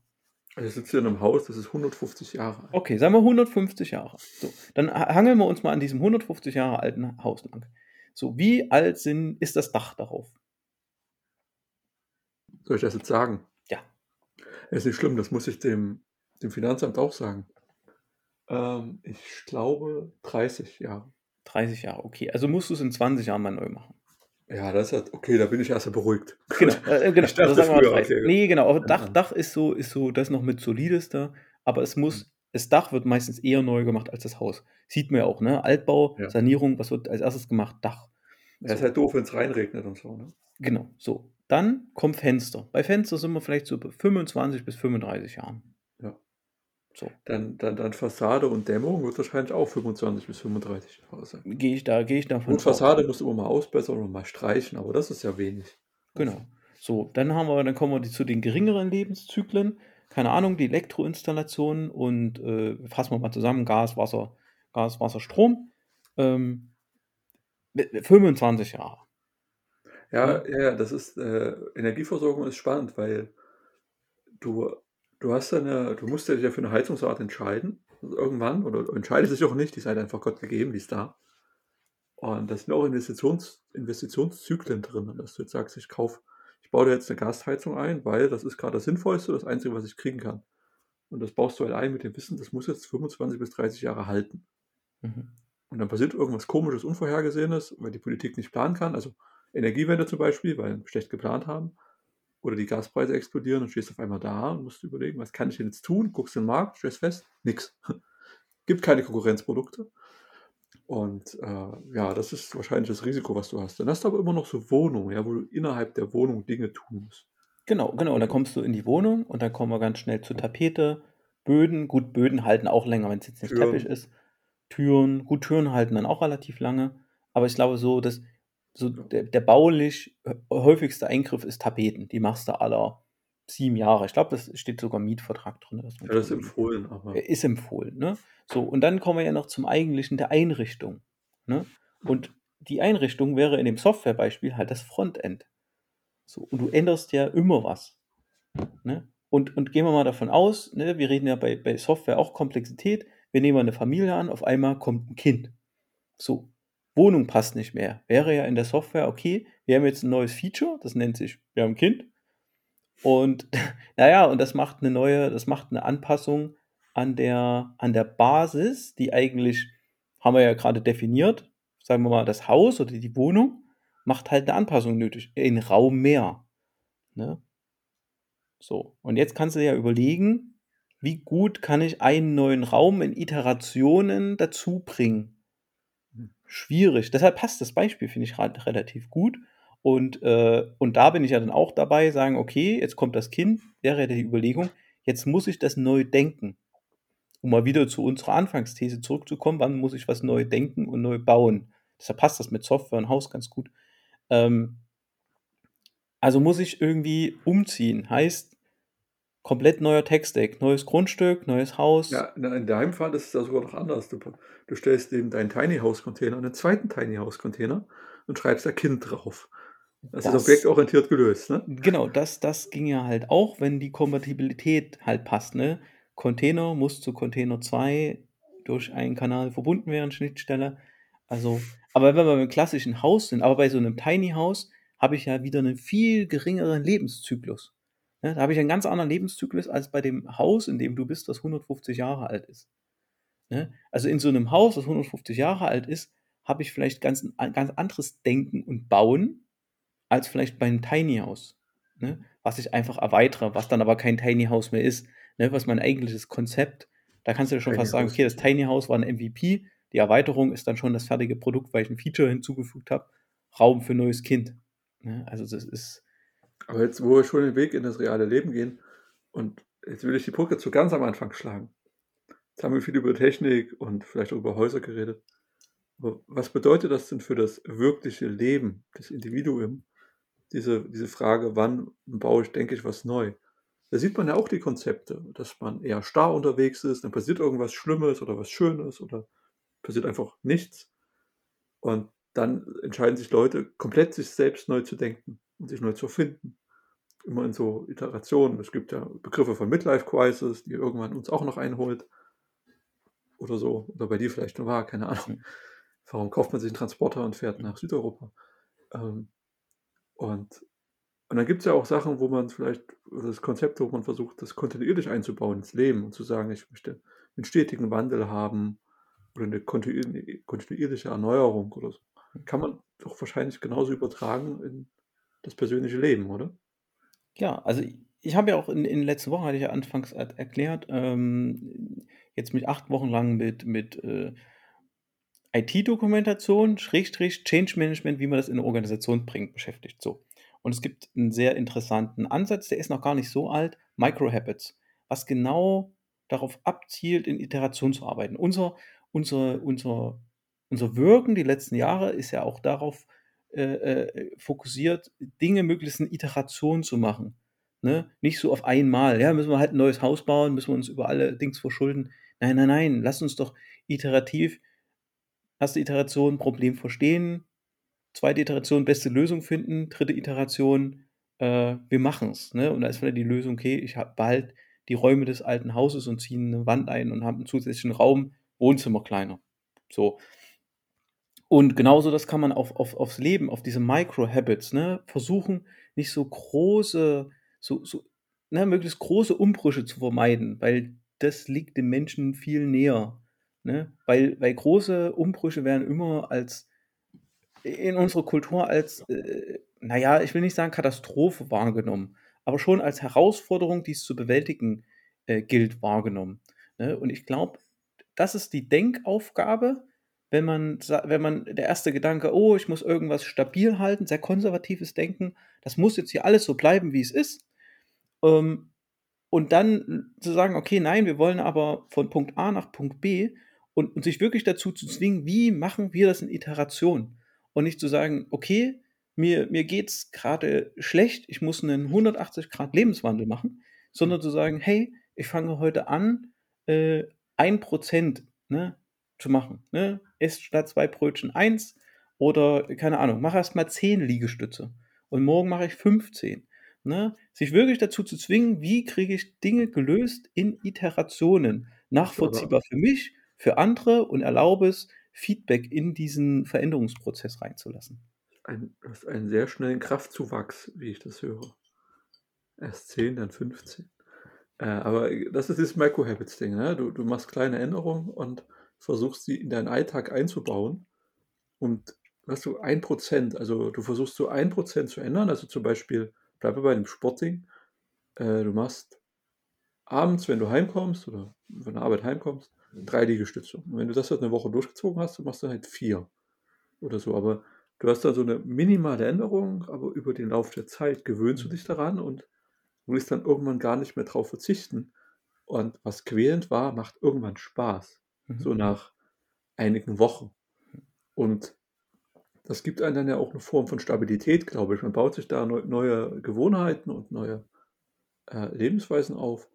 Also ich sitze hier in einem Haus, das ist 150 Jahre alt. Okay, sagen wir 150 Jahre. So, dann ha- hangeln wir uns mal an diesem 150 Jahre alten Haus lang. So, wie alt sind, ist das Dach darauf? Soll ich das jetzt sagen? Ist nicht schlimm, das muss ich dem, dem Finanzamt auch sagen. Ähm, ich glaube 30 Jahre. 30 Jahre, okay. Also musst du es in 20 Jahren mal neu machen. Ja, das hat, okay, da bin ich erst beruhigt. [laughs] Genau, äh, genau. Ich dachte also sagen wir mal früher, 30. okay. Nee, genau. Aber Dach. Dach ist so, ist so, das noch mit solidester. Aber es muss, das Dach wird meistens eher neu gemacht als das Haus. Sieht man ja auch, ne? Altbau, Ja. Sanierung, was wird als erstes gemacht? Dach. Ja, ist So, halt doof, wenn es reinregnet und so. Ne? genau. So. Dann kommt Fenster. Bei Fenster sind wir vielleicht so bei 25 bis 35 Jahren. Ja. So. Dann, dann, dann Fassade und Dämmung wird wahrscheinlich auch 25 bis 35 Jahre sein. Gehe ich da, gehe ich davon Und. Fassade musst du immer mal ausbessern und mal streichen, aber das ist ja wenig. Genau. So, dann haben wir, dann kommen wir zu den geringeren Lebenszyklen. Keine Ahnung, die Elektroinstallation und äh, fassen wir mal zusammen: Gas, Wasser, Gas, Wasser, Strom. Ähm, 25 Jahre. Ja, ja, ja, das ist, äh, Energieversorgung ist spannend, weil du, du hast eine, du musst ja dich ja für eine Heizungsart entscheiden, irgendwann, oder du entscheidest dich auch nicht, die ist halt einfach Gott gegeben, die ist da. Und da sind auch Investitions, Investitionszyklen drin, dass du jetzt sagst, ich kaufe, ich baue da jetzt eine Gasheizung ein, weil das ist gerade das Sinnvollste, das Einzige, was ich kriegen kann. Und das baust du halt ein mit dem Wissen, das muss jetzt 25 bis 30 Jahre halten. Mhm. Und dann passiert irgendwas komisches, Unvorhergesehenes, weil die Politik nicht planen kann. Also Energiewende zum Beispiel, weil wir schlecht geplant haben. Oder die Gaspreise explodieren und stehst auf einmal da und musst überlegen, was kann ich denn jetzt tun? Guckst in den Markt, stellst fest, nix. [laughs] Gibt keine Konkurrenzprodukte. Und äh, ja, das ist wahrscheinlich das Risiko, was du hast. Dann hast du aber immer noch so Wohnungen, ja, wo du innerhalb der Wohnung Dinge tun musst. Genau, genau. Und dann kommst du in die Wohnung und dann kommen wir ganz schnell zu Tapete, Böden. Gut, Böden halten auch länger, wenn es jetzt nicht Teppich Türen. ist. Türen, gut, Türen halten dann auch relativ lange. Aber ich glaube, so, dass so der, der baulich hä- häufigste Eingriff ist Tapeten. Die machst du aller sieben Jahre. Ich glaube, das steht sogar im Mietvertrag drin. Man Ja, das ist empfohlen, aber Äh, ist empfohlen. Ne? So, und dann kommen wir ja noch zum Eigentlichen der Einrichtung. Ne? Und die Einrichtung wäre in dem Softwarebeispiel halt das Frontend. So, und du änderst ja immer was. Ne? Und, und gehen wir mal davon aus, ne, wir reden ja bei, bei Software auch Komplexität. Wir nehmen eine Familie an, auf einmal kommt ein Kind. So, Wohnung passt nicht mehr. Wäre ja in der Software, okay, wir haben jetzt ein neues Feature, das nennt sich, wir haben ein Kind. Und [laughs] naja, und das macht eine neue, das macht eine Anpassung an der, an der Basis, die eigentlich, haben wir ja gerade definiert, sagen wir mal, das Haus oder die Wohnung, macht halt eine Anpassung nötig. In Raum mehr. Ne? So, und jetzt kannst du ja überlegen, wie gut kann ich einen neuen Raum in Iterationen dazu bringen. Schwierig. Deshalb passt das Beispiel, finde ich, relativ gut. Und, äh, und da bin ich ja dann auch dabei, sagen, okay, jetzt kommt das Kind, wäre ja die Überlegung, jetzt muss ich das neu denken. Um mal wieder zu unserer Anfangsthese zurückzukommen, wann muss ich was neu denken und neu bauen? Deshalb passt das mit Software und Haus ganz gut. Ähm, also muss ich irgendwie umziehen. Heißt, komplett neuer Tech-Stack, neues Grundstück, neues Haus. Ja, in deinem Fall ist es ja sogar noch anders. Du, du stellst eben deinen Tiny House Container und einen zweiten Tiny House Container und schreibst da Kind drauf. Das, Das- ist objektorientiert gelöst, ne? Genau, das, das ging ja halt auch, wenn die Kompatibilität halt passt. Ne? Container muss zu Container 2 durch einen Kanal verbunden werden, Schnittstelle. Also, aber wenn wir beim klassischen Haus sind, aber bei so einem Tiny House habe ich ja wieder einen viel geringeren Lebenszyklus. Ne, da habe ich einen ganz anderen Lebenszyklus als bei dem Haus, in dem du bist, das 150 Jahre alt ist. Ne? Also in so einem Haus, das 150 Jahre alt ist, habe ich vielleicht ganz, ein ganz anderes Denken und Bauen als vielleicht bei einem Tiny House. Ne? Was ich einfach erweitere, was dann aber kein Tiny House mehr ist. Ne? Was mein eigentliches Konzept, da kannst du ja schon Tiny fast sagen, okay, das Tiny House war ein MVP, die Erweiterung ist dann schon das fertige Produkt, weil ich ein Feature hinzugefügt habe. Raum für neues Kind. Ne? Also das ist. Aber jetzt, wo wir schon den Weg in das reale Leben gehen, und jetzt will ich die Brücke zu ganz am Anfang schlagen. Jetzt haben wir viel über Technik und vielleicht auch über Häuser geredet. Aber was bedeutet das denn für das wirkliche Leben des Individuums? Diese, diese Frage, wann baue ich, denke ich, was neu? Da sieht man ja auch die Konzepte, dass man eher starr unterwegs ist, dann passiert irgendwas Schlimmes oder was Schönes oder passiert einfach nichts. Und dann entscheiden sich Leute, komplett sich selbst neu zu denken und sich neu zu finden. Immer in so Iterationen. Es gibt ja Begriffe von Midlife Crisis, die irgendwann uns auch noch einholt. Oder so. Oder bei dir vielleicht nur war, keine Ahnung. Warum kauft man sich einen Transporter und fährt nach Südeuropa? Ähm, und, und dann gibt es ja auch Sachen, wo man vielleicht, oder das Konzept, wo man versucht, das kontinuierlich einzubauen ins Leben und zu sagen, ich möchte einen stetigen Wandel haben oder eine kontinuierliche Erneuerung oder so. Kann man doch wahrscheinlich genauso übertragen in das persönliche Leben, oder? Ja, also ich habe ja auch in, in letzter Woche, hatte ich ja anfangs er- erklärt, ähm, jetzt mit acht Wochen lang mit, mit äh, IT-Dokumentation, Schrägstrich, Change Management, wie man das in eine Organisation bringt, beschäftigt. So. Und es gibt einen sehr interessanten Ansatz, der ist noch gar nicht so alt, Micro-Habits, was genau darauf abzielt, in Iteration zu arbeiten. Unser, unser, unser, unser Wirken die letzten Jahre ist ja auch darauf äh, äh, fokussiert, Dinge möglichst in Iteration zu machen. Ne? Nicht so auf einmal, ja, müssen wir halt ein neues Haus bauen, müssen wir uns über alle Dings verschulden. Nein, nein, nein, lass uns doch iterativ erste Iteration Problem verstehen, zweite Iteration beste Lösung finden, dritte Iteration äh, wir machen es. Ne? Und da ist wieder die Lösung, okay, ich habe bald die Räume des alten Hauses und ziehe eine Wand ein und habe einen zusätzlichen Raum, Wohnzimmer kleiner. So. Und genauso das kann man auf, auf, aufs Leben, auf diese Micro-Habits, ne, versuchen, nicht so große, so, so, ne, möglichst große Umbrüche zu vermeiden, weil das liegt dem Menschen viel näher. Ne? Weil, weil große Umbrüche werden immer als in unserer Kultur als, äh, naja, ich will nicht sagen Katastrophe wahrgenommen, aber schon als Herausforderung, die es zu bewältigen äh, gilt, wahrgenommen. Ne? Und ich glaube, das ist die Denkaufgabe, wenn man, wenn man der erste Gedanke, oh, ich muss irgendwas stabil halten, sehr konservatives Denken, das muss jetzt hier alles so bleiben, wie es ist. Ähm, und dann zu sagen, okay, nein, wir wollen aber von Punkt A nach Punkt B und, und sich wirklich dazu zu zwingen, wie machen wir das in Iteration? Und nicht zu sagen, okay, mir, mir geht es gerade schlecht, ich muss einen 180 Grad Lebenswandel machen, sondern zu sagen, hey, ich fange heute an, äh, 1% ne, zu machen. Ne? Ess statt zwei Brötchen eins oder, keine Ahnung, mach erst mal 10 Liegestütze und morgen mache ich 15. Ne? Sich wirklich dazu zu zwingen, wie kriege ich Dinge gelöst in Iterationen, nachvollziehbar für mich, für andere und erlaube es, Feedback in diesen Veränderungsprozess reinzulassen. Ein, du hast einen sehr schnellen Kraftzuwachs, wie ich das höre. Erst 10, dann 15. Äh, aber das ist das Micro-Habits-Ding. Ne? Du, du machst kleine Änderungen und versuchst sie in deinen Alltag einzubauen. Und hast du ein Prozent, also du versuchst so ein Prozent zu ändern. Also zum Beispiel, bleibe bei dem Sportding. Äh, du machst abends, wenn du heimkommst oder von der Arbeit heimkommst, drei Liegestütze. Und wenn du das halt eine Woche durchgezogen hast, dann machst du halt vier oder so. Aber du hast da so eine minimale Änderung, aber über den Lauf der Zeit gewöhnst du dich daran und willst dann irgendwann gar nicht mehr drauf verzichten. Und was quälend war, macht irgendwann Spaß. Mhm. So nach einigen Wochen. Und das gibt einem dann ja auch eine Form von Stabilität, glaube ich. Man baut sich da neu, neue Gewohnheiten und neue äh, Lebensweisen auf,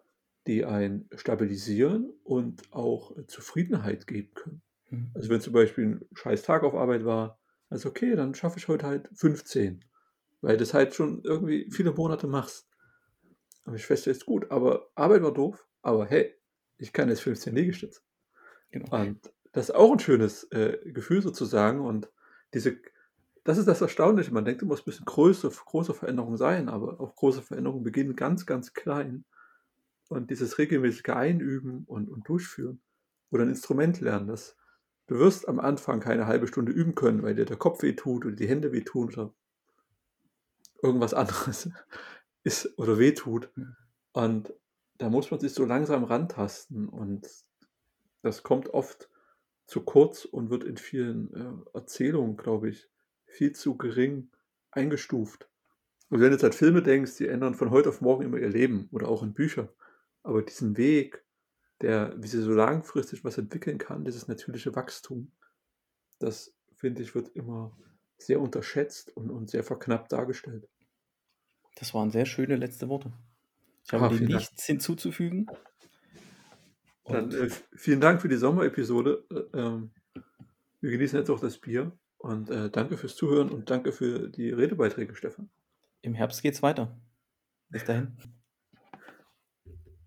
die einen stabilisieren und auch Zufriedenheit geben können. Mhm. Also wenn zum Beispiel ein scheiß Tag auf Arbeit war, also okay, dann schaffe ich heute halt 15, weil das halt schon irgendwie viele Monate machst. Aber ich feststelle, ist gut, aber Arbeit war doof, aber hey, ich kann jetzt 15 Liegestütze. Genau. Und das ist auch ein schönes äh, Gefühl sozusagen. Und diese, das ist das Erstaunliche. Man denkt immer, es müssen größere, große Veränderungen sein, aber auch große Veränderungen beginnen ganz, ganz klein. Und dieses regelmäßige Einüben und, und Durchführen oder ein Instrument lernen, das du wirst am Anfang keine halbe Stunde üben können, weil dir der Kopf weh tut oder die Hände weh tun oder irgendwas anderes [laughs] ist oder weh tut. Und da muss man sich so langsam rantasten und das kommt oft zu kurz und wird in vielen äh, Erzählungen, glaube ich, viel zu gering eingestuft. Und wenn du jetzt an Filme denkst, die ändern von heute auf morgen immer ihr Leben oder auch in Büchern. Aber diesen Weg, der, wie sie so langfristig was entwickeln kann, dieses natürliche Wachstum, das finde ich, wird immer sehr unterschätzt und, und sehr verknappt dargestellt. Das waren sehr schöne letzte Worte. Ich habe Ah, nichts hinzuzufügen. Dann äh, vielen Dank für die Sommerepisode. Äh, ähm, wir genießen jetzt auch das Bier und äh, danke fürs Zuhören und danke für die Redebeiträge, Stefan. im Herbst geht's weiter. Bis dahin.